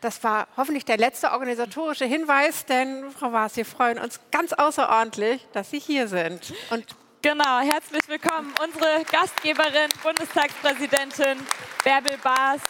Das war hoffentlich der letzte organisatorische Hinweis, denn Frau Waas, wir freuen uns ganz außerordentlich, dass Sie hier sind. Und genau, herzlich willkommen, unsere Gastgeberin, Bundestagspräsidentin Bärbel Baas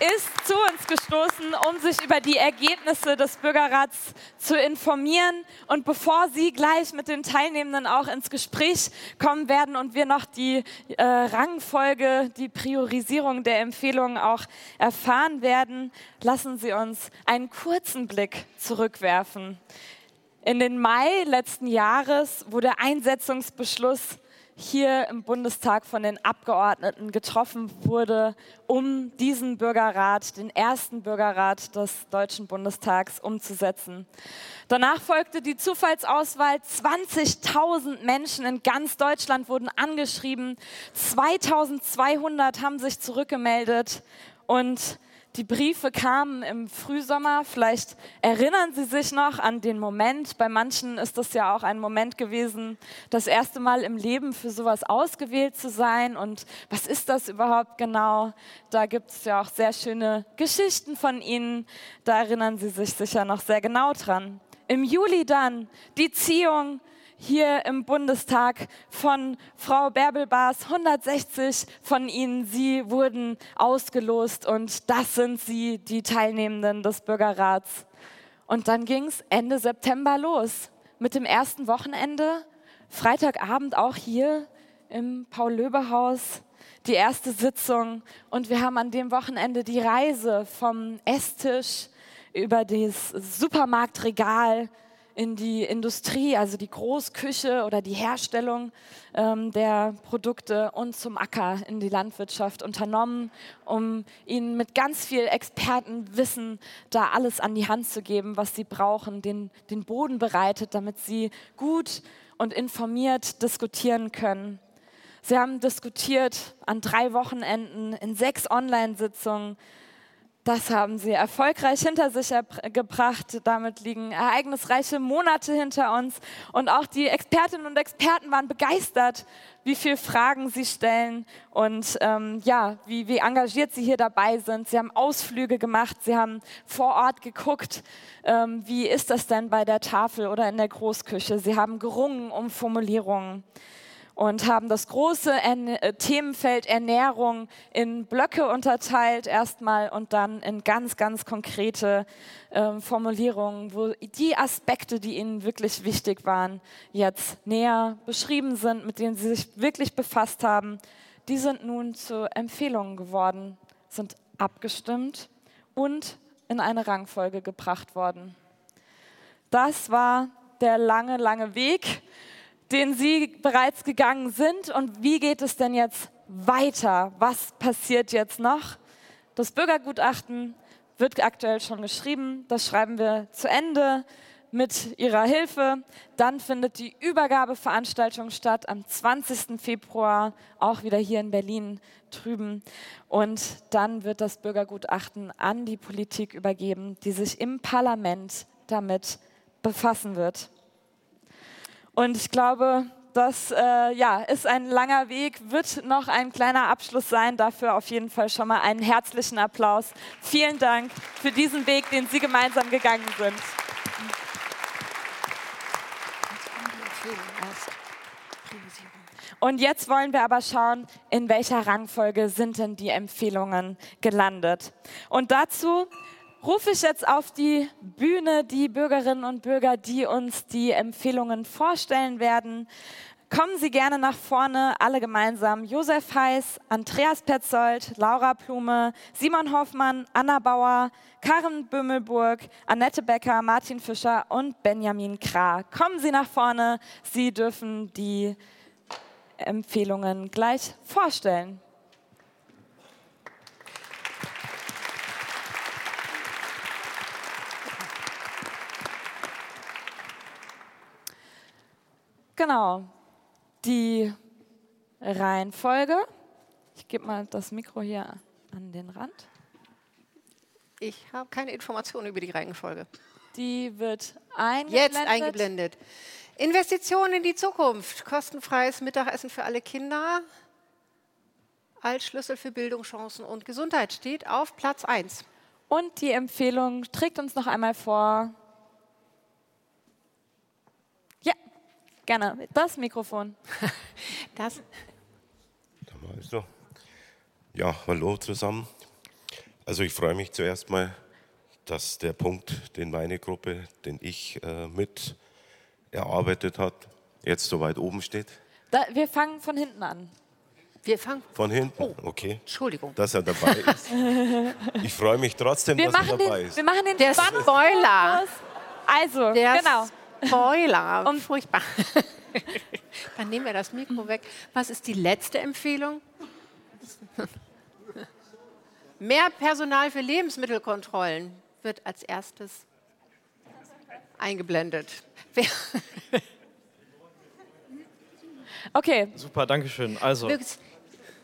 ist zu uns gestoßen, um sich über die Ergebnisse des Bürgerrats zu informieren. Und bevor Sie gleich mit den Teilnehmenden auch ins Gespräch kommen werden und wir noch die äh, Rangfolge, die Priorisierung der Empfehlungen auch erfahren werden, lassen Sie uns einen kurzen Blick zurückwerfen. In den Mai letzten Jahres wurde Einsetzungsbeschluss hier im Bundestag von den Abgeordneten getroffen wurde, um diesen Bürgerrat, den ersten Bürgerrat des Deutschen Bundestags umzusetzen. Danach folgte die Zufallsauswahl. 20.000 Menschen in ganz Deutschland wurden angeschrieben. 2200 haben sich zurückgemeldet und die Briefe kamen im Frühsommer. Vielleicht erinnern Sie sich noch an den Moment. Bei manchen ist das ja auch ein Moment gewesen, das erste Mal im Leben für sowas ausgewählt zu sein. Und was ist das überhaupt genau? Da gibt es ja auch sehr schöne Geschichten von Ihnen. Da erinnern Sie sich sicher noch sehr genau dran. Im Juli dann die Ziehung hier im Bundestag von Frau Bärbel-Baas. 160 von ihnen, sie wurden ausgelost und das sind sie, die Teilnehmenden des Bürgerrats. Und dann ging es Ende September los mit dem ersten Wochenende. Freitagabend auch hier im Paul-Löbe-Haus die erste Sitzung und wir haben an dem Wochenende die Reise vom Esstisch über das Supermarktregal in die Industrie, also die Großküche oder die Herstellung ähm, der Produkte und zum Acker in die Landwirtschaft unternommen, um ihnen mit ganz viel Expertenwissen da alles an die Hand zu geben, was sie brauchen, den, den Boden bereitet, damit sie gut und informiert diskutieren können. Sie haben diskutiert an drei Wochenenden in sechs Online-Sitzungen das haben sie erfolgreich hinter sich gebracht. Damit liegen ereignisreiche Monate hinter uns. Und auch die Expertinnen und Experten waren begeistert, wie viele Fragen sie stellen und ähm, ja, wie, wie engagiert sie hier dabei sind. Sie haben Ausflüge gemacht, sie haben vor Ort geguckt, ähm, wie ist das denn bei der Tafel oder in der Großküche. Sie haben gerungen um Formulierungen und haben das große äh, Themenfeld Ernährung in Blöcke unterteilt erstmal und dann in ganz, ganz konkrete äh, Formulierungen, wo die Aspekte, die ihnen wirklich wichtig waren, jetzt näher beschrieben sind, mit denen sie sich wirklich befasst haben. Die sind nun zu Empfehlungen geworden, sind abgestimmt und in eine Rangfolge gebracht worden. Das war der lange, lange Weg den Sie bereits gegangen sind. Und wie geht es denn jetzt weiter? Was passiert jetzt noch? Das Bürgergutachten wird aktuell schon geschrieben. Das schreiben wir zu Ende mit Ihrer Hilfe. Dann findet die Übergabeveranstaltung statt am 20. Februar, auch wieder hier in Berlin drüben. Und dann wird das Bürgergutachten an die Politik übergeben, die sich im Parlament damit befassen wird. Und ich glaube, das äh, ja, ist ein langer Weg, wird noch ein kleiner Abschluss sein. Dafür auf jeden Fall schon mal einen herzlichen Applaus. Vielen Dank für diesen Weg, den Sie gemeinsam gegangen sind. Und jetzt wollen wir aber schauen, in welcher Rangfolge sind denn die Empfehlungen gelandet. Und dazu rufe ich jetzt auf die Bühne die Bürgerinnen und Bürger, die uns die Empfehlungen vorstellen werden. Kommen Sie gerne nach vorne, alle gemeinsam. Josef Heiß, Andreas Petzold, Laura Plume, Simon Hoffmann, Anna Bauer, Karen Bömmelburg, Annette Becker, Martin Fischer und Benjamin Krah. Kommen Sie nach vorne, Sie dürfen die Empfehlungen gleich vorstellen. Genau, die Reihenfolge. Ich gebe mal das Mikro hier an den Rand. Ich habe keine Informationen über die Reihenfolge. Die wird eingeblendet. Jetzt eingeblendet. Investitionen in die Zukunft. Kostenfreies Mittagessen für alle Kinder. Als Schlüssel für Bildung, Chancen und Gesundheit steht auf Platz 1. Und die Empfehlung trägt uns noch einmal vor. Ja, gerne. Das Mikrofon. Das. Da mal so. Ja, hallo zusammen. Also ich freue mich zuerst mal, dass der Punkt, den meine Gruppe, den ich äh, mit erarbeitet hat, jetzt so weit oben steht. Da, wir fangen von hinten an. Wir fangen. Von hinten? Oh, Okay. Entschuldigung. Dass er dabei ist. Ich freue mich trotzdem, Wir dass er dabei den, ist. wir machen den Der Spannungsbogen Spoiler. los. Also, Der genau. Spoiler. Um- Furchtbar. Dann nehmen wir das Mikro weg. Was ist die letzte Empfehlung? Mehr Personal für Lebensmittelkontrollen wird als erstes eingeblendet. Wer, Okay, Super, danke schön. Also,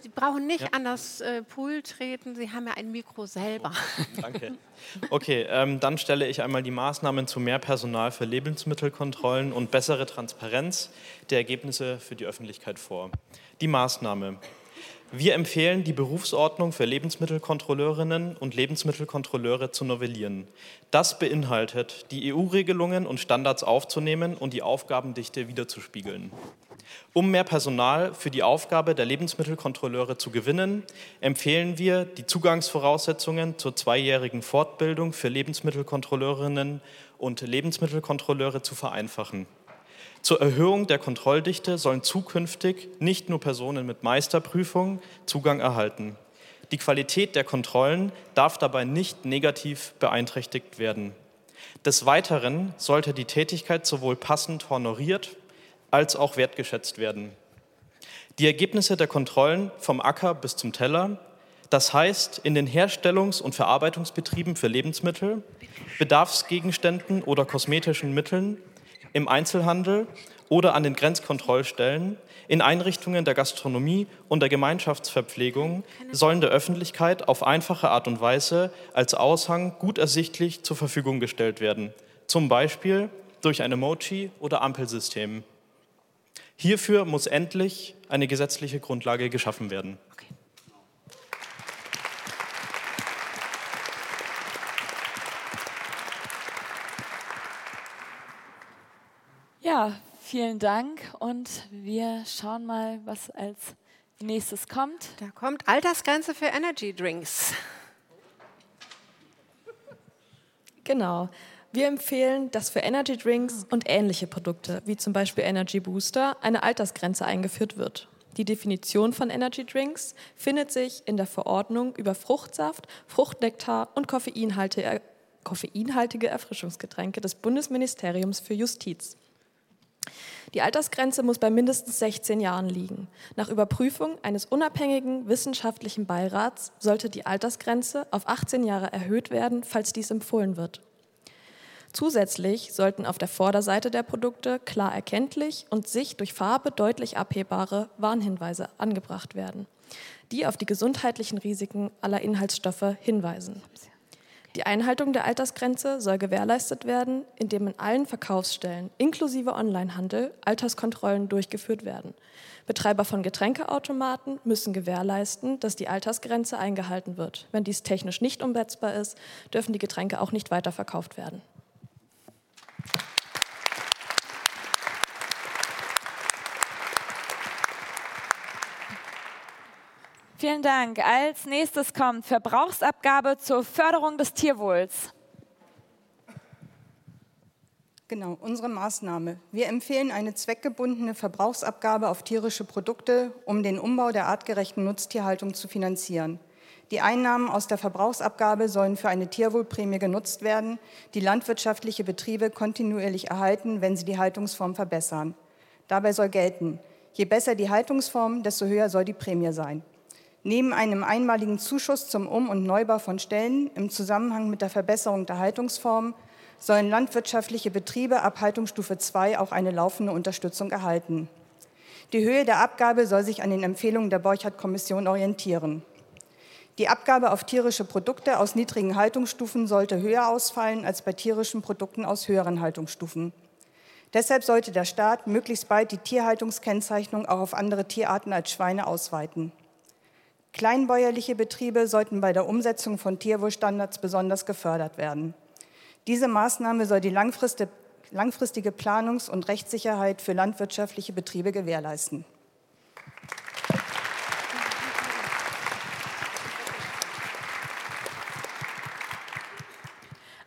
Sie brauchen nicht an das äh, Pool treten, Sie haben ja ein Mikro selber. danke. Okay, ähm, dann stelle ich einmal die Maßnahmen zu mehr Personal für Lebensmittelkontrollen und bessere Transparenz der Ergebnisse für die Öffentlichkeit vor. Die Maßnahme. Wir empfehlen, die Berufsordnung für Lebensmittelkontrolleurinnen und Lebensmittelkontrolleure zu novellieren. Das beinhaltet, die EU-Regelungen und Standards aufzunehmen und die Aufgabendichte wiederzuspiegeln. Um mehr Personal für die Aufgabe der Lebensmittelkontrolleure zu gewinnen, empfehlen wir, die Zugangsvoraussetzungen zur zweijährigen Fortbildung für Lebensmittelkontrolleurinnen und Lebensmittelkontrolleure zu vereinfachen. Zur Erhöhung der Kontrolldichte sollen zukünftig nicht nur Personen mit Meisterprüfung Zugang erhalten. Die Qualität der Kontrollen darf dabei nicht negativ beeinträchtigt werden. Des Weiteren sollte die Tätigkeit sowohl passend honoriert als auch wertgeschätzt werden. Die Ergebnisse der Kontrollen vom Acker bis zum Teller, das heißt in den Herstellungs- und Verarbeitungsbetrieben für Lebensmittel, Bedarfsgegenständen oder kosmetischen Mitteln, im Einzelhandel oder an den Grenzkontrollstellen, in Einrichtungen der Gastronomie und der Gemeinschaftsverpflegung sollen der Öffentlichkeit auf einfache Art und Weise als Aushang gut ersichtlich zur Verfügung gestellt werden, zum Beispiel durch ein Emoji oder Ampelsystem. Hierfür muss endlich eine gesetzliche Grundlage geschaffen werden. ja, vielen Dank und wir schauen mal, was als nächstes kommt. Da kommt Altersgrenze für Energy Drinks. Genau. Wir empfehlen, dass für Energy Drinks und ähnliche Produkte, wie zum Beispiel Energy Booster, eine Altersgrenze eingeführt wird. Die Definition von Energy Drinks findet sich in der Verordnung über Fruchtsaft, Fruchtnektar und koffeinhaltige, koffeinhaltige Erfrischungsgetränke des Bundesministeriums für Justiz. Die Altersgrenze muss bei mindestens 16 Jahren liegen. Nach Überprüfung eines unabhängigen wissenschaftlichen Beirats sollte die Altersgrenze auf 18 Jahre erhöht werden, falls dies empfohlen wird. Zusätzlich sollten auf der Vorderseite der Produkte klar erkenntlich und sich durch Farbe deutlich abhebbare Warnhinweise angebracht werden, die auf die gesundheitlichen Risiken aller Inhaltsstoffe hinweisen. Die Einhaltung der Altersgrenze soll gewährleistet werden, indem in allen Verkaufsstellen inklusive Onlinehandel Alterskontrollen durchgeführt werden. Betreiber von Getränkeautomaten müssen gewährleisten, dass die Altersgrenze eingehalten wird. Wenn dies technisch nicht umsetzbar ist, dürfen die Getränke auch nicht weiterverkauft werden. Vielen Dank. Als nächstes kommt Verbrauchsabgabe zur Förderung des Tierwohls. Genau, unsere Maßnahme. Wir empfehlen eine zweckgebundene Verbrauchsabgabe auf tierische Produkte, um den Umbau der artgerechten Nutztierhaltung zu finanzieren. Die Einnahmen aus der Verbrauchsabgabe sollen für eine Tierwohlprämie genutzt werden, die landwirtschaftliche Betriebe kontinuierlich erhalten, wenn sie die Haltungsform verbessern. Dabei soll gelten, je besser die Haltungsform, desto höher soll die Prämie sein. Neben einem einmaligen Zuschuss zum Um- und Neubau von Stellen im Zusammenhang mit der Verbesserung der Haltungsform sollen landwirtschaftliche Betriebe ab Haltungsstufe 2 auch eine laufende Unterstützung erhalten. Die Höhe der Abgabe soll sich an den Empfehlungen der Borchardt-Kommission orientieren. Die Abgabe auf tierische Produkte aus niedrigen Haltungsstufen sollte höher ausfallen als bei tierischen Produkten aus höheren Haltungsstufen. Deshalb sollte der Staat möglichst bald die Tierhaltungskennzeichnung auch auf andere Tierarten als Schweine ausweiten. Kleinbäuerliche Betriebe sollten bei der Umsetzung von Tierwohlstandards besonders gefördert werden. Diese Maßnahme soll die langfristige Planungs- und Rechtssicherheit für landwirtschaftliche Betriebe gewährleisten.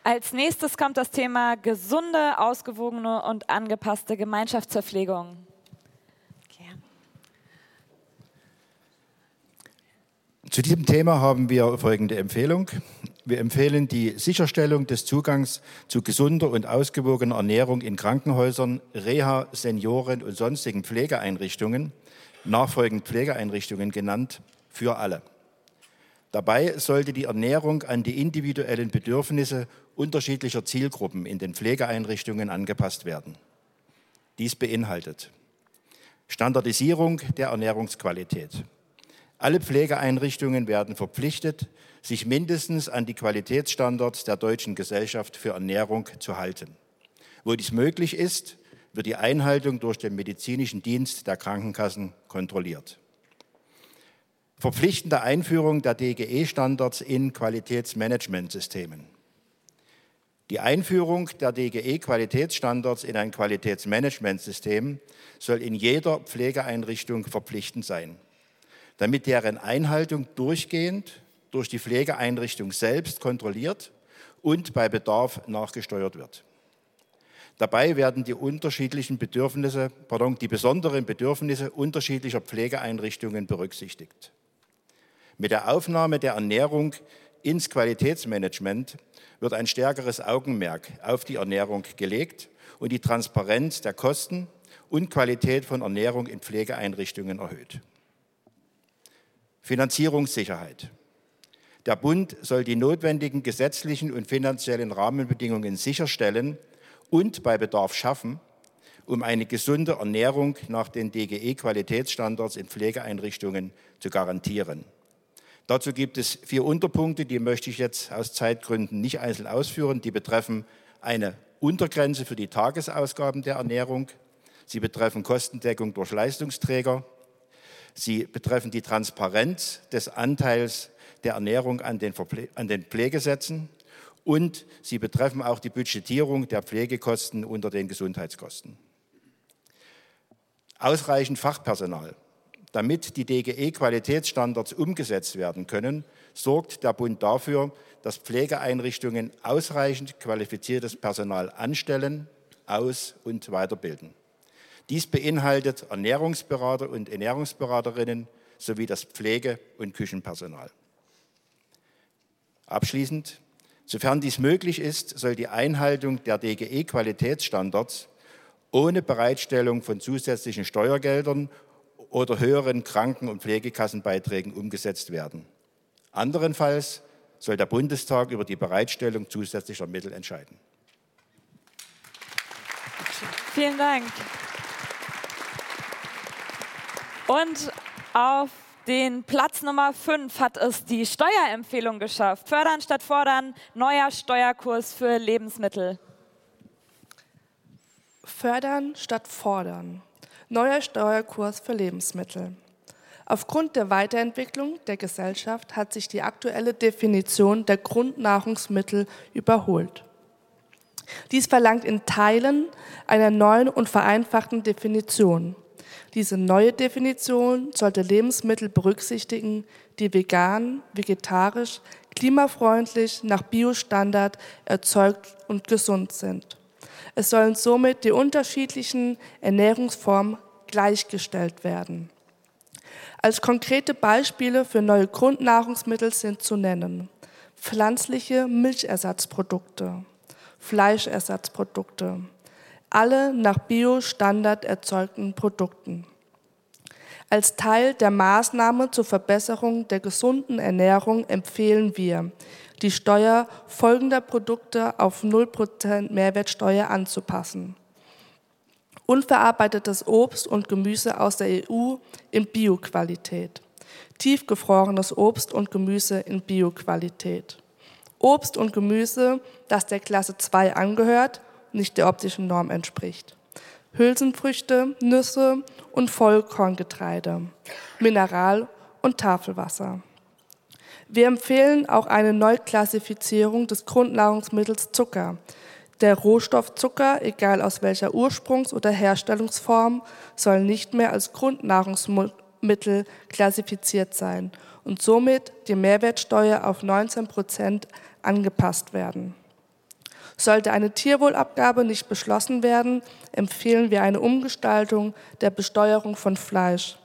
Als nächstes kommt das Thema gesunde, ausgewogene und angepasste Gemeinschaftsverpflegung. Zu diesem Thema haben wir folgende Empfehlung. Wir empfehlen die Sicherstellung des Zugangs zu gesunder und ausgewogener Ernährung in Krankenhäusern, Reha, Senioren und sonstigen Pflegeeinrichtungen, nachfolgend Pflegeeinrichtungen genannt, für alle. Dabei sollte die Ernährung an die individuellen Bedürfnisse unterschiedlicher Zielgruppen in den Pflegeeinrichtungen angepasst werden. Dies beinhaltet Standardisierung der Ernährungsqualität. Alle Pflegeeinrichtungen werden verpflichtet, sich mindestens an die Qualitätsstandards der Deutschen Gesellschaft für Ernährung zu halten. Wo dies möglich ist, wird die Einhaltung durch den medizinischen Dienst der Krankenkassen kontrolliert verpflichtende Einführung der DGE-Standards in Qualitätsmanagementsystemen. Die Einführung der DGE-Qualitätsstandards in ein Qualitätsmanagementsystem soll in jeder Pflegeeinrichtung verpflichtend sein, damit deren Einhaltung durchgehend durch die Pflegeeinrichtung selbst kontrolliert und bei Bedarf nachgesteuert wird. Dabei werden die unterschiedlichen Bedürfnisse, pardon, die besonderen Bedürfnisse unterschiedlicher Pflegeeinrichtungen berücksichtigt. Mit der Aufnahme der Ernährung ins Qualitätsmanagement wird ein stärkeres Augenmerk auf die Ernährung gelegt und die Transparenz der Kosten und Qualität von Ernährung in Pflegeeinrichtungen erhöht. Finanzierungssicherheit. Der Bund soll die notwendigen gesetzlichen und finanziellen Rahmenbedingungen sicherstellen und bei Bedarf schaffen, um eine gesunde Ernährung nach den DGE-Qualitätsstandards in Pflegeeinrichtungen zu garantieren. Dazu gibt es vier Unterpunkte, die möchte ich jetzt aus Zeitgründen nicht einzeln ausführen. Die betreffen eine Untergrenze für die Tagesausgaben der Ernährung. Sie betreffen Kostendeckung durch Leistungsträger. Sie betreffen die Transparenz des Anteils der Ernährung an den, Verple an den Pflegesätzen. Und sie betreffen auch die Budgetierung der Pflegekosten unter den Gesundheitskosten. Ausreichend Fachpersonal. Damit die DGE-Qualitätsstandards umgesetzt werden können, sorgt der Bund dafür, dass Pflegeeinrichtungen ausreichend qualifiziertes Personal anstellen, aus- und weiterbilden. Dies beinhaltet Ernährungsberater und Ernährungsberaterinnen sowie das Pflege- und Küchenpersonal. Abschließend, sofern dies möglich ist, soll die Einhaltung der DGE-Qualitätsstandards ohne Bereitstellung von zusätzlichen Steuergeldern oder höheren Kranken- und Pflegekassenbeiträgen umgesetzt werden. Anderenfalls soll der Bundestag über die Bereitstellung zusätzlicher Mittel entscheiden. Vielen Dank. Und auf den Platz Nummer 5 hat es die Steuerempfehlung geschafft. Fördern statt fordern, neuer Steuerkurs für Lebensmittel. Fördern statt fordern. Neuer Steuerkurs für Lebensmittel. Aufgrund der Weiterentwicklung der Gesellschaft hat sich die aktuelle Definition der Grundnahrungsmittel überholt. Dies verlangt in Teilen einer neuen und vereinfachten Definition. Diese neue Definition sollte Lebensmittel berücksichtigen, die vegan, vegetarisch, klimafreundlich, nach Biostandard erzeugt und gesund sind. Es sollen somit die unterschiedlichen Ernährungsformen gleichgestellt werden. Als konkrete Beispiele für neue Grundnahrungsmittel sind zu nennen pflanzliche Milchersatzprodukte, Fleischersatzprodukte, alle nach Bio-Standard erzeugten Produkten. Als Teil der Maßnahme zur Verbesserung der gesunden Ernährung empfehlen wir, die Steuer folgender Produkte auf 0% Mehrwertsteuer anzupassen. Unverarbeitetes Obst und Gemüse aus der EU in Bioqualität. Tiefgefrorenes Obst und Gemüse in Bioqualität. Obst und Gemüse, das der Klasse 2 angehört, nicht der optischen Norm entspricht. Hülsenfrüchte, Nüsse und Vollkorngetreide. Mineral- und Tafelwasser. Wir empfehlen auch eine Neuklassifizierung des Grundnahrungsmittels Zucker. Der Rohstoff Zucker, egal aus welcher Ursprungs- oder Herstellungsform, soll nicht mehr als Grundnahrungsmittel klassifiziert sein und somit die Mehrwertsteuer auf 19 Prozent angepasst werden. Sollte eine Tierwohlabgabe nicht beschlossen werden, empfehlen wir eine Umgestaltung der Besteuerung von Fleisch.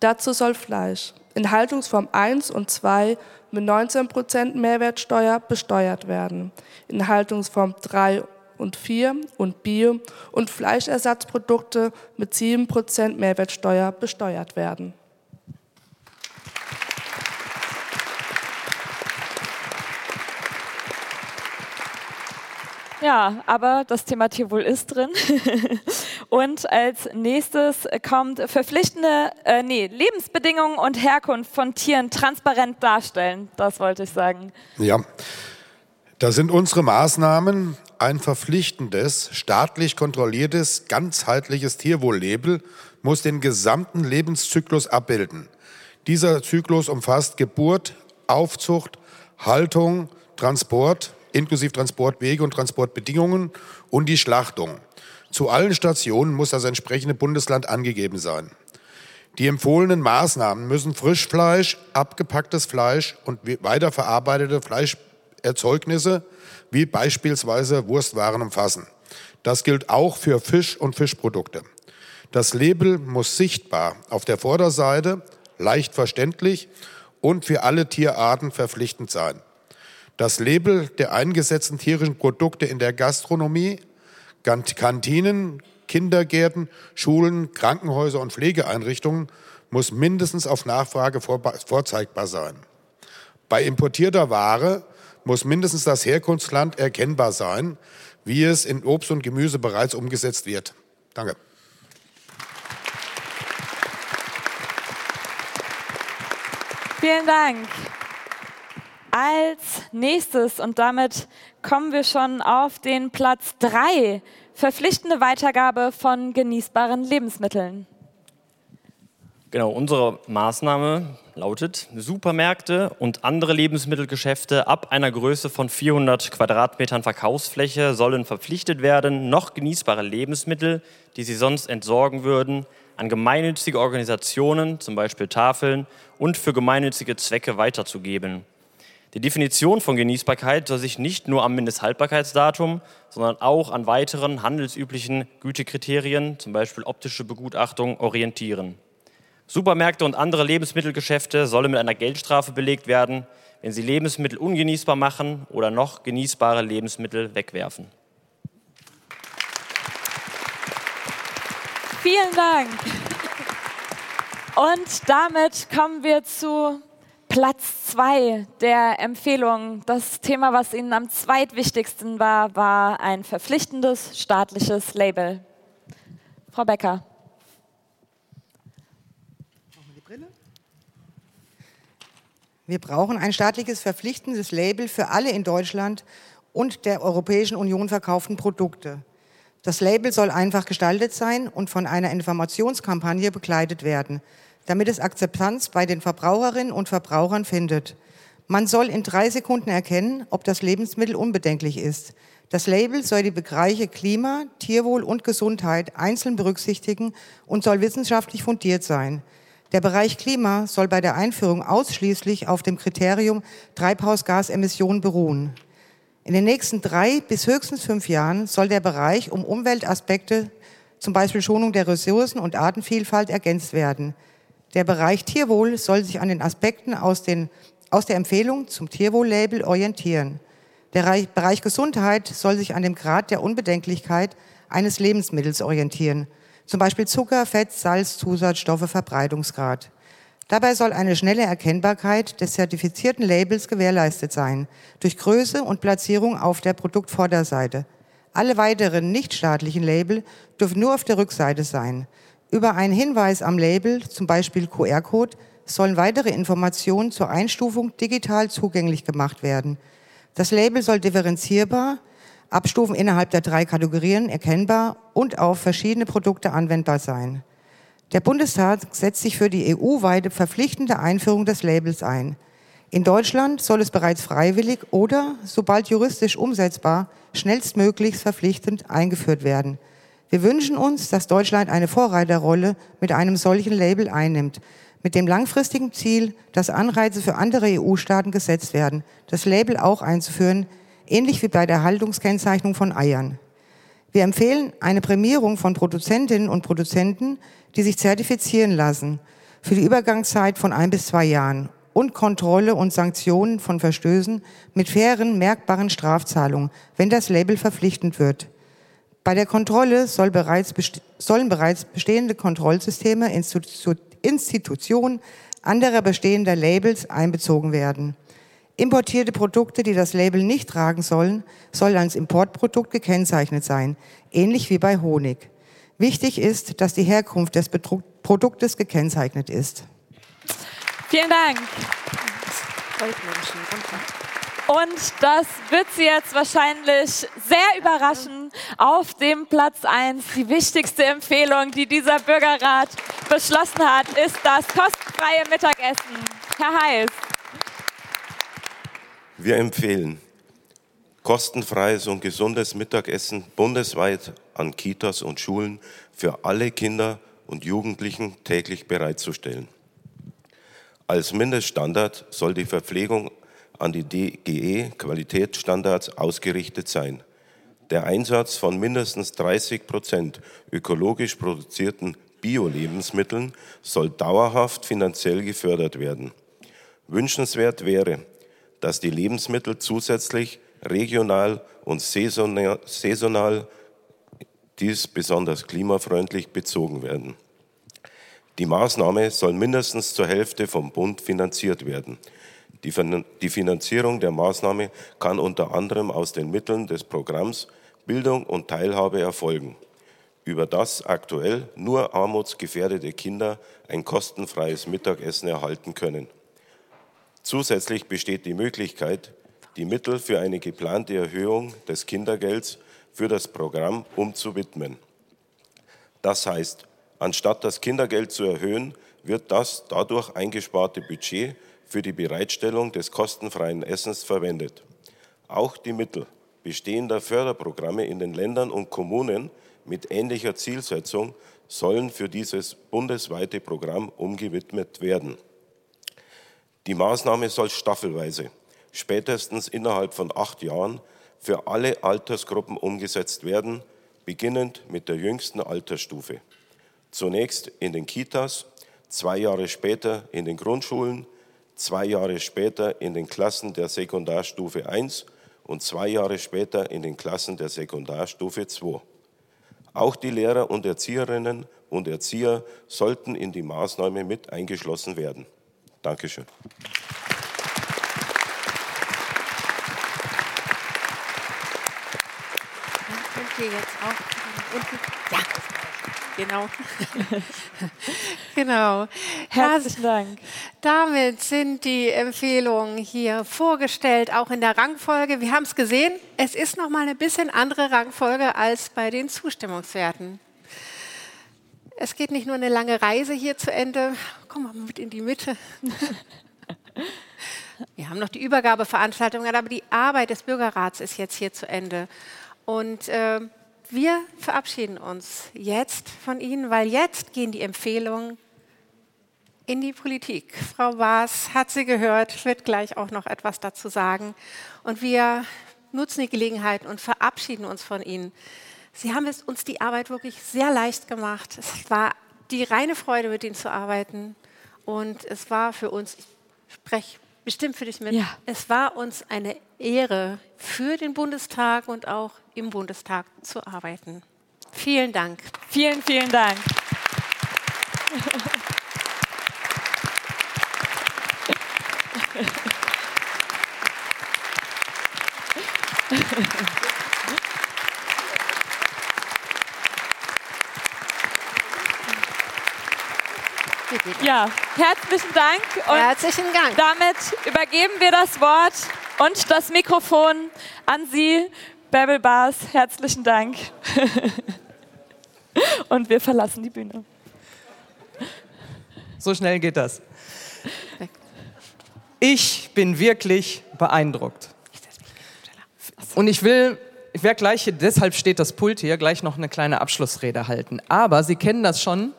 Dazu soll Fleisch in Haltungsform 1 und 2 mit 19 Prozent Mehrwertsteuer besteuert werden, in Haltungsform 3 und 4 und Bio- und Fleischersatzprodukte mit 7 Prozent Mehrwertsteuer besteuert werden. Ja, aber das Thema Tierwohl ist drin. und als nächstes kommt verpflichtende äh, nee, Lebensbedingungen und Herkunft von Tieren transparent darstellen. Das wollte ich sagen. Ja, da sind unsere Maßnahmen ein verpflichtendes, staatlich kontrolliertes, ganzheitliches Tierwohllabel muss den gesamten Lebenszyklus abbilden. Dieser Zyklus umfasst Geburt, Aufzucht, Haltung, Transport, inklusive Transportwege und Transportbedingungen und die Schlachtung. Zu allen Stationen muss das entsprechende Bundesland angegeben sein. Die empfohlenen Maßnahmen müssen Frischfleisch, abgepacktes Fleisch und weiterverarbeitete Fleischerzeugnisse wie beispielsweise Wurstwaren umfassen. Das gilt auch für Fisch und Fischprodukte. Das Label muss sichtbar auf der Vorderseite, leicht verständlich und für alle Tierarten verpflichtend sein. Das Label der eingesetzten tierischen Produkte in der Gastronomie, Kantinen, Kindergärten, Schulen, Krankenhäuser und Pflegeeinrichtungen muss mindestens auf Nachfrage vorzeigbar sein. Bei importierter Ware muss mindestens das Herkunftsland erkennbar sein, wie es in Obst und Gemüse bereits umgesetzt wird. Danke. Vielen Dank. Als nächstes, und damit kommen wir schon auf den Platz 3, verpflichtende Weitergabe von genießbaren Lebensmitteln. Genau, unsere Maßnahme lautet, Supermärkte und andere Lebensmittelgeschäfte ab einer Größe von 400 Quadratmetern Verkaufsfläche sollen verpflichtet werden, noch genießbare Lebensmittel, die sie sonst entsorgen würden, an gemeinnützige Organisationen, zum Beispiel Tafeln, und für gemeinnützige Zwecke weiterzugeben. Die Definition von Genießbarkeit soll sich nicht nur am Mindesthaltbarkeitsdatum, sondern auch an weiteren handelsüblichen Gütekriterien, zum Beispiel optische Begutachtung, orientieren. Supermärkte und andere Lebensmittelgeschäfte sollen mit einer Geldstrafe belegt werden, wenn sie Lebensmittel ungenießbar machen oder noch genießbare Lebensmittel wegwerfen. Vielen Dank. Und damit kommen wir zu Platz zwei der Empfehlungen. Das Thema, was Ihnen am zweitwichtigsten war, war ein verpflichtendes staatliches Label. Frau Becker. Wir brauchen ein staatliches verpflichtendes Label für alle in Deutschland und der Europäischen Union verkauften Produkte. Das Label soll einfach gestaltet sein und von einer Informationskampagne begleitet werden damit es Akzeptanz bei den Verbraucherinnen und Verbrauchern findet. Man soll in drei Sekunden erkennen, ob das Lebensmittel unbedenklich ist. Das Label soll die Bereiche Klima, Tierwohl und Gesundheit einzeln berücksichtigen und soll wissenschaftlich fundiert sein. Der Bereich Klima soll bei der Einführung ausschließlich auf dem Kriterium Treibhausgasemissionen beruhen. In den nächsten drei bis höchstens fünf Jahren soll der Bereich um Umweltaspekte, zum Beispiel Schonung der Ressourcen und Artenvielfalt, ergänzt werden. Der Bereich Tierwohl soll sich an den Aspekten aus, den, aus der Empfehlung zum Tierwohl-Label orientieren. Der Bereich Gesundheit soll sich an dem Grad der Unbedenklichkeit eines Lebensmittels orientieren, zum Beispiel Zucker, Fett, Salz, Zusatzstoffe, Verbreitungsgrad. Dabei soll eine schnelle Erkennbarkeit des zertifizierten Labels gewährleistet sein, durch Größe und Platzierung auf der Produktvorderseite. Alle weiteren nichtstaatlichen Label dürfen nur auf der Rückseite sein. Über einen Hinweis am Label, zum Beispiel QR-Code, sollen weitere Informationen zur Einstufung digital zugänglich gemacht werden. Das Label soll differenzierbar, Abstufen innerhalb der drei Kategorien erkennbar und auf verschiedene Produkte anwendbar sein. Der Bundestag setzt sich für die EU-weite verpflichtende Einführung des Labels ein. In Deutschland soll es bereits freiwillig oder, sobald juristisch umsetzbar, schnellstmöglich verpflichtend eingeführt werden. Wir wünschen uns, dass Deutschland eine Vorreiterrolle mit einem solchen Label einnimmt, mit dem langfristigen Ziel, dass Anreize für andere EU-Staaten gesetzt werden, das Label auch einzuführen, ähnlich wie bei der Haltungskennzeichnung von Eiern. Wir empfehlen eine Prämierung von Produzentinnen und Produzenten, die sich zertifizieren lassen, für die Übergangszeit von ein bis zwei Jahren und Kontrolle und Sanktionen von Verstößen mit fairen, merkbaren Strafzahlungen, wenn das Label verpflichtend wird. Bei der Kontrolle soll bereits sollen bereits bestehende Kontrollsysteme, Institu Institutionen anderer bestehender Labels einbezogen werden. Importierte Produkte, die das Label nicht tragen sollen, sollen als Importprodukt gekennzeichnet sein, ähnlich wie bei Honig. Wichtig ist, dass die Herkunft des Betrug Produktes gekennzeichnet ist. Vielen Dank. Und das wird Sie jetzt wahrscheinlich sehr überraschen. Auf dem Platz 1, die wichtigste Empfehlung, die dieser Bürgerrat beschlossen hat, ist das kostenfreie Mittagessen. Herr Heiß. Wir empfehlen kostenfreies und gesundes Mittagessen bundesweit an Kitas und Schulen für alle Kinder und Jugendlichen täglich bereitzustellen. Als Mindeststandard soll die Verpflegung an die DGE Qualitätsstandards ausgerichtet sein. Der Einsatz von mindestens 30 Prozent ökologisch produzierten Bio-Lebensmitteln soll dauerhaft finanziell gefördert werden. Wünschenswert wäre, dass die Lebensmittel zusätzlich regional und saisonal, dies besonders klimafreundlich bezogen werden. Die Maßnahme soll mindestens zur Hälfte vom Bund finanziert werden. Die Finanzierung der Maßnahme kann unter anderem aus den Mitteln des Programms Bildung und Teilhabe erfolgen, über das aktuell nur armutsgefährdete Kinder ein kostenfreies Mittagessen erhalten können. Zusätzlich besteht die Möglichkeit, die Mittel für eine geplante Erhöhung des Kindergelds für das Programm umzuwidmen. Das heißt, anstatt das Kindergeld zu erhöhen, wird das dadurch eingesparte Budget für die Bereitstellung des kostenfreien Essens verwendet. Auch die Mittel bestehender Förderprogramme in den Ländern und Kommunen mit ähnlicher Zielsetzung sollen für dieses bundesweite Programm umgewidmet werden. Die Maßnahme soll staffelweise, spätestens innerhalb von acht Jahren, für alle Altersgruppen umgesetzt werden, beginnend mit der jüngsten Altersstufe. Zunächst in den Kitas, zwei Jahre später in den Grundschulen, zwei Jahre später in den Klassen der Sekundarstufe 1 und zwei Jahre später in den Klassen der Sekundarstufe 2. Auch die Lehrer und Erzieherinnen und Erzieher sollten in die Maßnahme mit eingeschlossen werden. Dankeschön. Hier jetzt auch. Ja, genau. genau. Herzlichen Dank. Damit sind die Empfehlungen hier vorgestellt, auch in der Rangfolge. Wir haben es gesehen, es ist noch mal eine bisschen andere Rangfolge als bei den Zustimmungswerten. Es geht nicht nur eine lange Reise hier zu Ende. Komm mal mit in die Mitte. Wir haben noch die Übergabeveranstaltung, aber die Arbeit des Bürgerrats ist jetzt hier zu Ende. Und äh, wir verabschieden uns jetzt von Ihnen, weil jetzt gehen die Empfehlungen in die Politik. Frau Baas hat sie gehört, wird gleich auch noch etwas dazu sagen. Und wir nutzen die Gelegenheit und verabschieden uns von Ihnen. Sie haben uns die Arbeit wirklich sehr leicht gemacht. Es war die reine Freude, mit Ihnen zu arbeiten. Und es war für uns, ich spreche bestimmt für dich mit, ja. es war uns eine Ehre, für den Bundestag und auch im Bundestag zu arbeiten. Vielen Dank. Vielen, vielen Dank. Ja, herzlichen Dank. Und herzlichen Dank. Damit übergeben wir das Wort und das Mikrofon an Sie, Bärbel Bars. Herzlichen Dank. Und wir verlassen die Bühne. So schnell geht das. Ich bin wirklich beeindruckt. Und ich will, ich werde gleich, deshalb steht das Pult hier, gleich noch eine kleine Abschlussrede halten. Aber Sie kennen das schon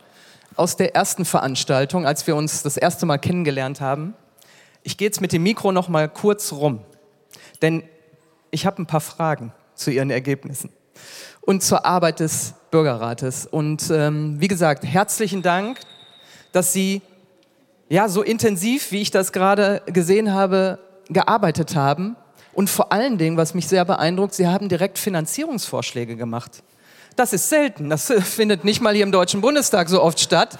aus der ersten Veranstaltung, als wir uns das erste Mal kennengelernt haben. Ich gehe jetzt mit dem Mikro noch mal kurz rum, denn ich habe ein paar Fragen zu Ihren Ergebnissen und zur Arbeit des Bürgerrates. Und ähm, wie gesagt, herzlichen Dank, dass Sie ja so intensiv, wie ich das gerade gesehen habe, gearbeitet haben. Und vor allen Dingen, was mich sehr beeindruckt, Sie haben direkt Finanzierungsvorschläge gemacht. Das ist selten. Das findet nicht mal hier im Deutschen Bundestag so oft statt.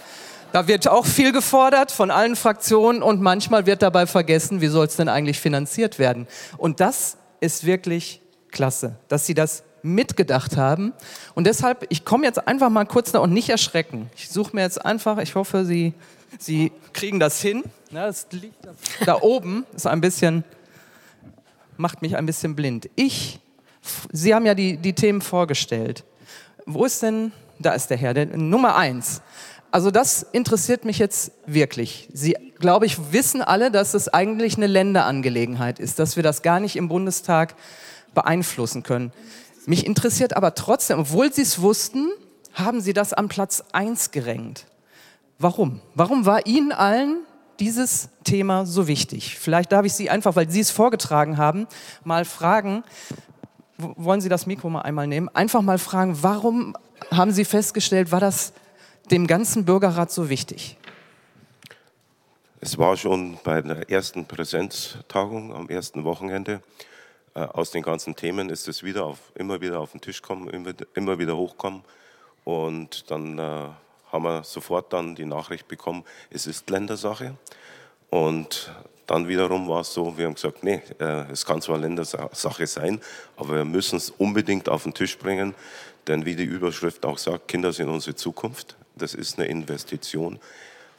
Da wird auch viel gefordert von allen Fraktionen und manchmal wird dabei vergessen, wie soll es denn eigentlich finanziert werden. Und das ist wirklich klasse, dass Sie das mitgedacht haben. Und deshalb, ich komme jetzt einfach mal kurz da und nicht erschrecken. Ich suche mir jetzt einfach, ich hoffe, Sie, Sie kriegen das hin. Das liegt da oben, ist ein bisschen, macht mich ein bisschen blind. Ich, Sie haben ja die, die Themen vorgestellt. Wo ist denn, da ist der Herr, der, Nummer eins. Also das interessiert mich jetzt wirklich. Sie, glaube ich, wissen alle, dass es eigentlich eine Länderangelegenheit ist, dass wir das gar nicht im Bundestag beeinflussen können. Mich interessiert aber trotzdem, obwohl Sie es wussten, haben Sie das am Platz eins gerenkt. Warum? Warum war Ihnen allen dieses Thema so wichtig? Vielleicht darf ich Sie einfach, weil Sie es vorgetragen haben, mal fragen, wollen Sie das Mikro mal einmal nehmen? Einfach mal fragen, warum haben Sie festgestellt, war das dem ganzen Bürgerrat so wichtig? Es war schon bei der ersten Präsenztagung am ersten Wochenende. Äh, aus den ganzen Themen ist es wieder auf, immer wieder auf den Tisch kommen, immer, immer wieder hochkommen. Und dann äh, haben wir sofort dann die Nachricht bekommen, es ist Ländersache. Und dann wiederum war es so, wir haben gesagt, nee, äh, es kann zwar Ländersache sein, aber wir müssen es unbedingt auf den Tisch bringen, denn wie die Überschrift auch sagt, Kinder sind unsere Zukunft. Das ist eine Investition.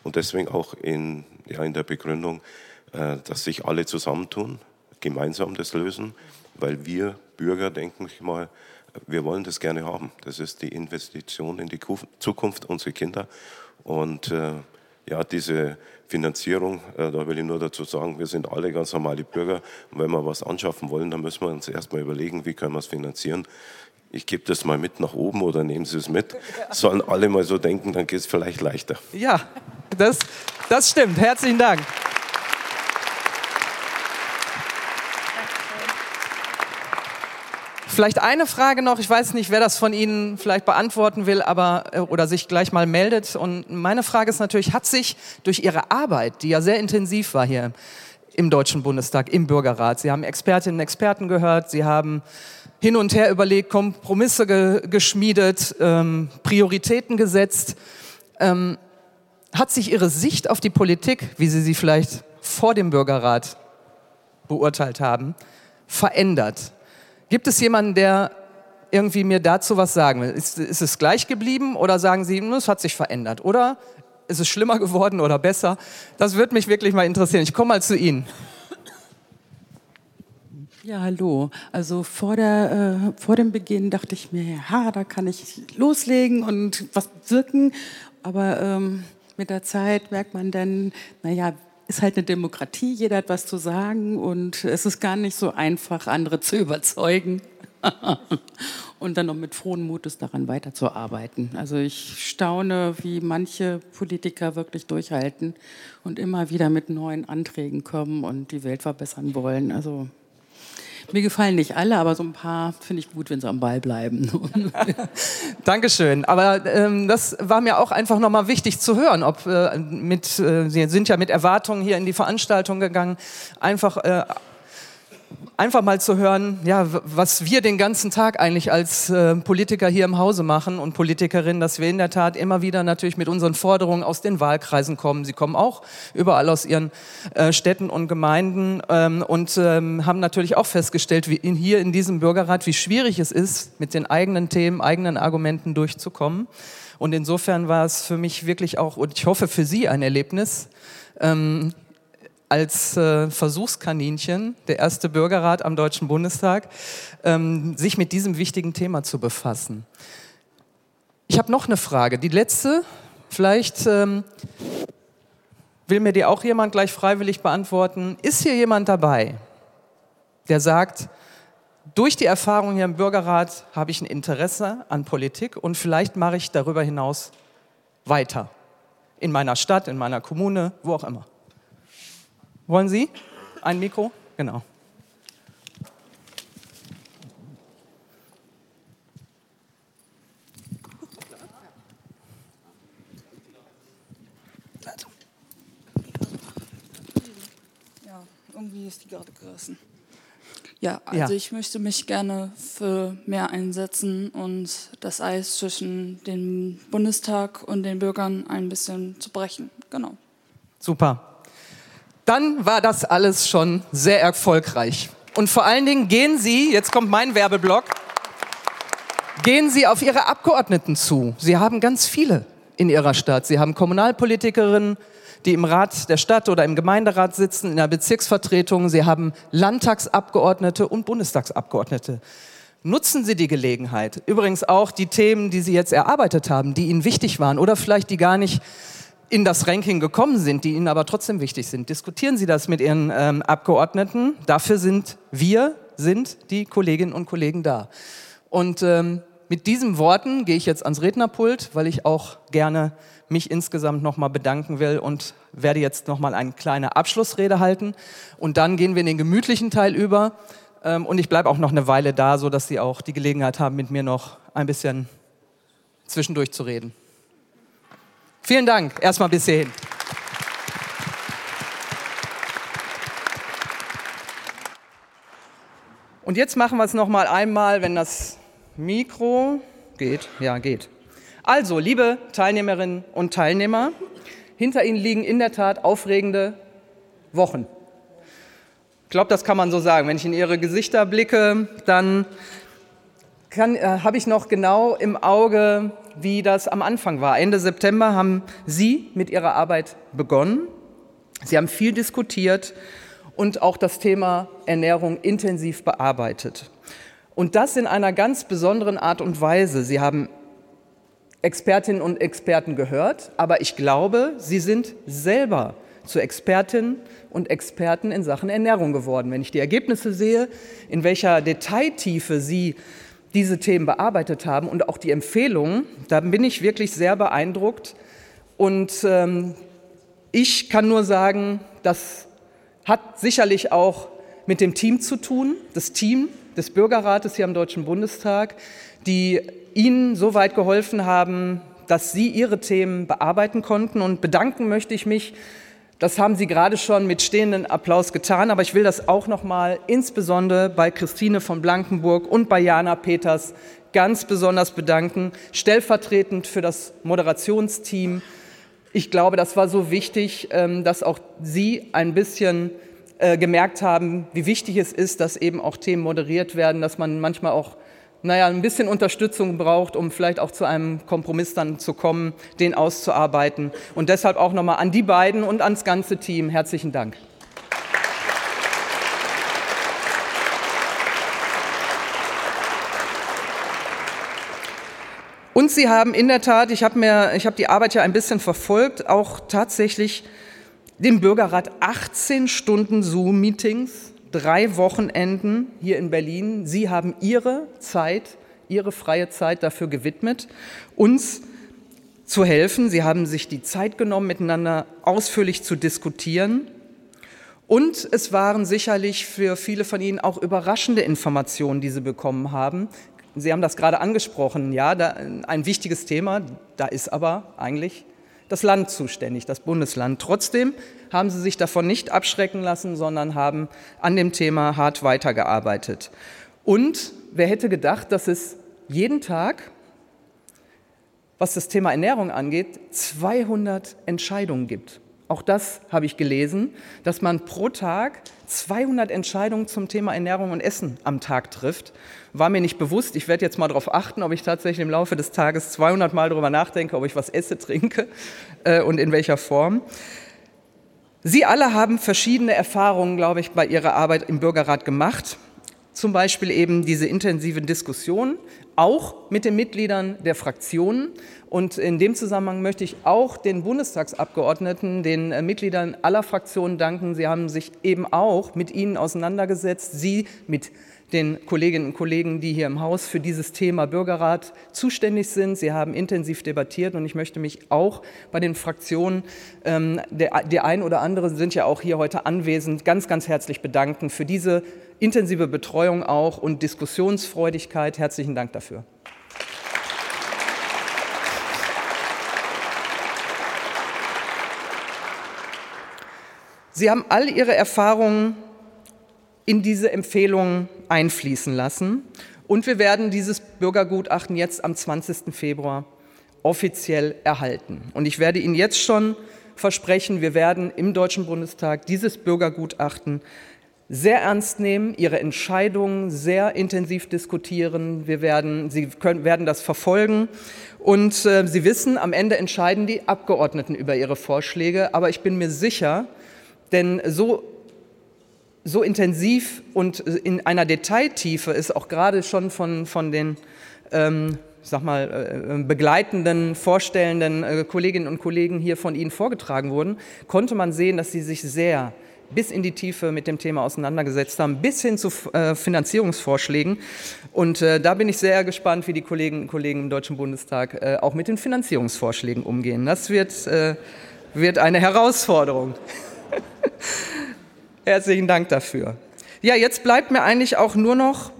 Und deswegen auch in, ja, in der Begründung, äh, dass sich alle zusammentun, gemeinsam das lösen, weil wir Bürger, denken ich mal, wir wollen das gerne haben. Das ist die Investition in die Zukunft unserer Kinder. Und äh, ja, diese Finanzierung, äh, da will ich nur dazu sagen, wir sind alle ganz normale Bürger. Und wenn wir was anschaffen wollen, dann müssen wir uns erstmal überlegen, wie können wir es finanzieren ich gebe das mal mit nach oben oder nehmen Sie es mit. Sollen alle mal so denken, dann geht es vielleicht leichter. Ja, das, das stimmt. Herzlichen Dank. Vielleicht eine Frage noch, ich weiß nicht, wer das von Ihnen vielleicht beantworten will, aber äh, oder sich gleich mal meldet. Und meine Frage ist natürlich, hat sich durch Ihre Arbeit, die ja sehr intensiv war hier im Deutschen Bundestag, im Bürgerrat, Sie haben Expertinnen und Experten gehört, Sie haben hin und her überlegt, Kompromisse ge geschmiedet, ähm, Prioritäten gesetzt. Ähm, hat sich Ihre Sicht auf die Politik, wie Sie sie vielleicht vor dem Bürgerrat beurteilt haben, verändert? Gibt es jemanden, der irgendwie mir dazu was sagen will? Ist, ist es gleich geblieben oder sagen Sie, es hat sich verändert? Oder ist es schlimmer geworden oder besser? Das würde mich wirklich mal interessieren. Ich komme mal zu Ihnen. Ja, hallo. Also vor, der, äh, vor dem Beginn dachte ich mir, ja, da kann ich loslegen und was wirken. Aber ähm, mit der Zeit merkt man dann, naja, ist halt eine Demokratie, jeder hat was zu sagen und es ist gar nicht so einfach, andere zu überzeugen. und dann noch mit frohen Mutes daran weiterzuarbeiten. Also ich staune, wie manche Politiker wirklich durchhalten und immer wieder mit neuen Anträgen kommen und die Welt verbessern wollen. Also mir gefallen nicht alle, aber so ein paar finde ich gut, wenn sie am Ball bleiben. Dankeschön. Aber ähm, das war mir auch einfach nochmal wichtig zu hören, ob äh, mit, äh, Sie sind ja mit Erwartungen hier in die Veranstaltung gegangen, einfach äh, einfach mal zu hören, ja, was wir den ganzen Tag eigentlich als äh, Politiker hier im Hause machen und Politikerinnen, dass wir in der Tat immer wieder natürlich mit unseren Forderungen aus den Wahlkreisen kommen. Sie kommen auch überall aus ihren äh, Städten und Gemeinden ähm, und ähm, haben natürlich auch festgestellt, wie in, hier in diesem Bürgerrat, wie schwierig es ist, mit den eigenen Themen, eigenen Argumenten durchzukommen. Und insofern war es für mich wirklich auch, und ich hoffe für Sie ein Erlebnis, ähm, als äh, Versuchskaninchen, der erste Bürgerrat am Deutschen Bundestag, ähm, sich mit diesem wichtigen Thema zu befassen. Ich habe noch eine Frage, die letzte, vielleicht. Ähm, Will mir die auch jemand gleich freiwillig beantworten? Ist hier jemand dabei, der sagt, durch die Erfahrung hier im Bürgerrat habe ich ein Interesse an Politik und vielleicht mache ich darüber hinaus weiter. In meiner Stadt, in meiner Kommune, wo auch immer. Wollen Sie ein Mikro? Genau. irgendwie ist die gerade gerissen. Ja, also ja. ich möchte mich gerne für mehr einsetzen und das Eis zwischen dem Bundestag und den Bürgern ein bisschen zu brechen. Genau. Super. Dann war das alles schon sehr erfolgreich. Und vor allen Dingen gehen Sie, jetzt kommt mein Werbeblock, gehen Sie auf Ihre Abgeordneten zu. Sie haben ganz viele in Ihrer Stadt. Sie haben Kommunalpolitikerinnen, die im Rat der Stadt oder im Gemeinderat sitzen, in der Bezirksvertretung. Sie haben Landtagsabgeordnete und Bundestagsabgeordnete. Nutzen Sie die Gelegenheit. Übrigens auch die Themen, die Sie jetzt erarbeitet haben, die Ihnen wichtig waren oder vielleicht die gar nicht in das Ranking gekommen sind, die Ihnen aber trotzdem wichtig sind. Diskutieren Sie das mit Ihren ähm, Abgeordneten. Dafür sind wir, sind die Kolleginnen und Kollegen da. Und ähm, mit diesen Worten gehe ich jetzt ans Rednerpult, weil ich auch gerne mich insgesamt nochmal bedanken will und werde jetzt nochmal eine kleine Abschlussrede halten. Und dann gehen wir in den gemütlichen Teil über. Ähm, und ich bleibe auch noch eine Weile da, sodass Sie auch die Gelegenheit haben, mit mir noch ein bisschen zwischendurch zu reden. Vielen Dank. Erstmal bis hierhin. Und jetzt machen wir es noch mal einmal, wenn das Mikro geht. Ja, geht. Also, liebe Teilnehmerinnen und Teilnehmer, hinter Ihnen liegen in der Tat aufregende Wochen. Ich glaube, das kann man so sagen. Wenn ich in Ihre Gesichter blicke, dann äh, habe ich noch genau im Auge, wie das am Anfang war. Ende September haben Sie mit Ihrer Arbeit begonnen. Sie haben viel diskutiert und auch das Thema Ernährung intensiv bearbeitet. Und das in einer ganz besonderen Art und Weise. Sie haben Expertinnen und Experten gehört, aber ich glaube, sie sind selber zu Expertinnen und Experten in Sachen Ernährung geworden. Wenn ich die Ergebnisse sehe, in welcher Detailtiefe sie diese Themen bearbeitet haben und auch die Empfehlungen, dann bin ich wirklich sehr beeindruckt. Und ähm, ich kann nur sagen, das hat sicherlich auch mit dem Team zu tun, das Team des Bürgerrates hier am Deutschen Bundestag, die Ihnen so weit geholfen haben, dass Sie Ihre Themen bearbeiten konnten. Und bedanken möchte ich mich, das haben Sie gerade schon mit stehendem Applaus getan, aber ich will das auch noch mal insbesondere bei Christine von Blankenburg und bei Jana Peters ganz besonders bedanken, stellvertretend für das Moderationsteam. Ich glaube, das war so wichtig, ähm, dass auch Sie ein bisschen äh, gemerkt haben, wie wichtig es ist, dass eben auch Themen moderiert werden, dass man manchmal auch naja, ein bisschen Unterstützung braucht, um vielleicht auch zu einem Kompromiss dann zu kommen, den auszuarbeiten. Und deshalb auch nochmal an die beiden und ans ganze Team herzlichen Dank. Und Sie haben in der Tat, ich habe mir, ich habe die Arbeit ja ein bisschen verfolgt, auch tatsächlich dem Bürgerrat 18 Stunden Zoom-Meetings drei Wochenenden hier in Berlin. Sie haben Ihre Zeit, Ihre freie Zeit dafür gewidmet, uns zu helfen. Sie haben sich die Zeit genommen, miteinander ausführlich zu diskutieren. Und es waren sicherlich für viele von Ihnen auch überraschende Informationen, die Sie bekommen haben. Sie haben das gerade angesprochen, ja, da, ein wichtiges Thema, da ist aber eigentlich das Land zuständig, das Bundesland. Trotzdem haben sie sich davon nicht abschrecken lassen, sondern haben an dem Thema hart weitergearbeitet. Und wer hätte gedacht, dass es jeden Tag, was das Thema Ernährung angeht, 200 Entscheidungen gibt. Auch das habe ich gelesen, dass man pro Tag 200 Entscheidungen zum Thema Ernährung und Essen am Tag trifft. War mir nicht bewusst. Ich werde jetzt mal darauf achten, ob ich tatsächlich im Laufe des Tages 200 Mal darüber nachdenke, ob ich was esse, trinke äh, und in welcher Form. Sie alle haben verschiedene Erfahrungen, glaube ich, bei Ihrer Arbeit im Bürgerrat gemacht. zum Beispiel eben diese intensiven Diskussionen, auch mit den Mitgliedern der Fraktionen. Und in dem Zusammenhang möchte ich auch den Bundestagsabgeordneten, den äh, Mitgliedern aller Fraktionen danken. Sie haben sich eben auch mit ihnen auseinandergesetzt, Sie mit den Kolleginnen und Kollegen, die hier im Haus für dieses Thema Bürgerrat zuständig sind. Sie haben intensiv debattiert und ich möchte mich auch bei den Fraktionen, ähm, der, der ein oder andere sind ja auch hier heute anwesend, ganz, ganz herzlich bedanken für diese intensive Betreuung auch und Diskussionsfreudigkeit. Herzlichen Dank dafür. Sie haben all Ihre Erfahrungen in diese Empfehlungen einfließen lassen. Und wir werden dieses Bürgergutachten jetzt am 20. Februar offiziell erhalten. Und ich werde Ihnen jetzt schon versprechen, wir werden im Deutschen Bundestag dieses Bürgergutachten sehr ernst nehmen, ihre Entscheidungen sehr intensiv diskutieren. Wir werden, sie können, werden das verfolgen. Und äh, Sie wissen, am Ende entscheiden die Abgeordneten über ihre Vorschläge. Aber ich bin mir sicher, denn so, so intensiv und in einer Detailtiefe ist auch gerade schon von, von den ähm, sag mal, äh, begleitenden, vorstellenden äh, Kolleginnen und Kollegen hier von Ihnen vorgetragen wurden, konnte man sehen, dass Sie sich sehr bis in die Tiefe mit dem Thema auseinandergesetzt haben, bis hin zu äh, Finanzierungsvorschlägen. Und da bin ich sehr gespannt, wie die Kolleginnen und Kollegen im Deutschen Bundestag auch mit den Finanzierungsvorschlägen umgehen. Das wird, wird eine Herausforderung. Herzlichen Dank dafür. Ja, jetzt bleibt mir eigentlich auch nur noch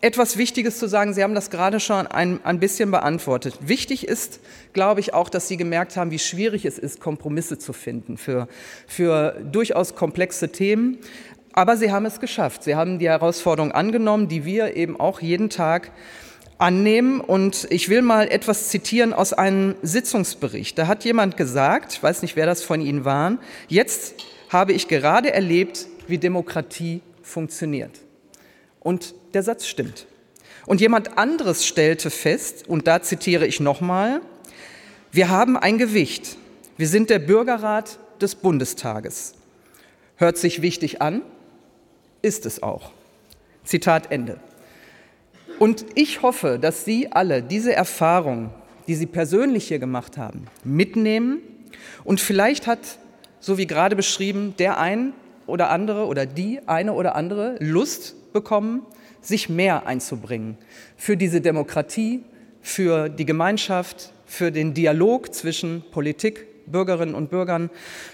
etwas Wichtiges zu sagen. Sie haben das gerade schon ein, ein bisschen beantwortet. Wichtig ist, glaube ich, auch, dass Sie gemerkt haben, wie schwierig es ist, Kompromisse zu finden für, für durchaus komplexe Themen. Aber Sie haben es geschafft. Sie haben die Herausforderung angenommen, die wir eben auch jeden Tag annehmen. Und ich will mal etwas zitieren aus einem Sitzungsbericht. Da hat jemand gesagt, ich weiß nicht, wer das von Ihnen war, jetzt habe ich gerade erlebt, wie Demokratie funktioniert. Und der Satz stimmt. Und jemand anderes stellte fest, und da zitiere ich nochmal, wir haben ein Gewicht. Wir sind der Bürgerrat des Bundestages. Hört sich wichtig an, ist es auch. Zitat Ende. Und ich hoffe, dass Sie alle diese Erfahrung, die Sie persönlich hier gemacht haben, mitnehmen. Und vielleicht hat, so wie gerade beschrieben, der ein oder andere oder die eine oder andere Lust bekommen, sich mehr einzubringen für diese Demokratie, für die Gemeinschaft, für den Dialog zwischen Politik, Bürgerinnen und Bürgern.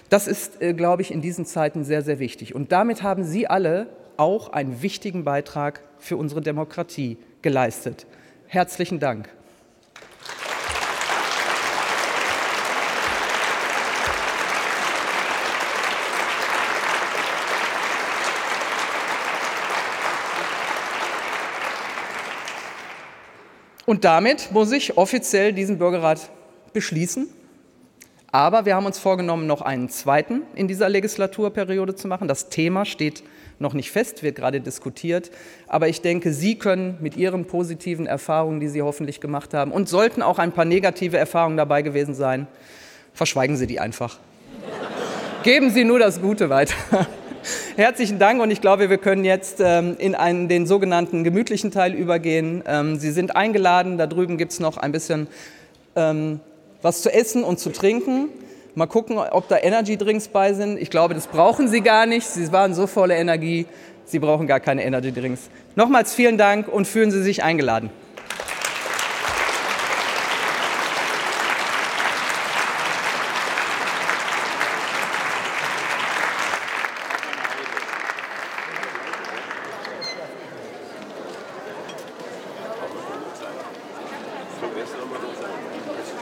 Das ist, äh, glaube ich, in diesen Zeiten sehr, sehr wichtig. Und damit haben Sie alle auch einen wichtigen Beitrag für unsere Demokratie geleistet. Herzlichen Dank. Und damit muss ich offiziell diesen Bürgerrat beschließen. Aber wir haben uns vorgenommen, noch einen zweiten in dieser Legislaturperiode zu machen. Das Thema steht noch nicht fest, wird gerade diskutiert. Aber ich denke, Sie können mit Ihren positiven Erfahrungen, die Sie hoffentlich gemacht haben, und sollten auch ein paar negative Erfahrungen dabei gewesen sein, verschweigen Sie die einfach. Geben Sie nur das Gute weiter. Herzlichen Dank und ich glaube, wir können jetzt ähm, in einen, den sogenannten gemütlichen Teil übergehen. Ähm, Sie sind eingeladen, da drüben gibt es noch ein bisschen ähm, was zu essen und zu trinken. Mal gucken, ob da Energy Drinks bei sind. Ich glaube, das brauchen Sie gar nicht. Sie waren so voller Energie, Sie brauchen gar keine Energy Drinks. Nochmals vielen Dank und fühlen Sie sich eingeladen.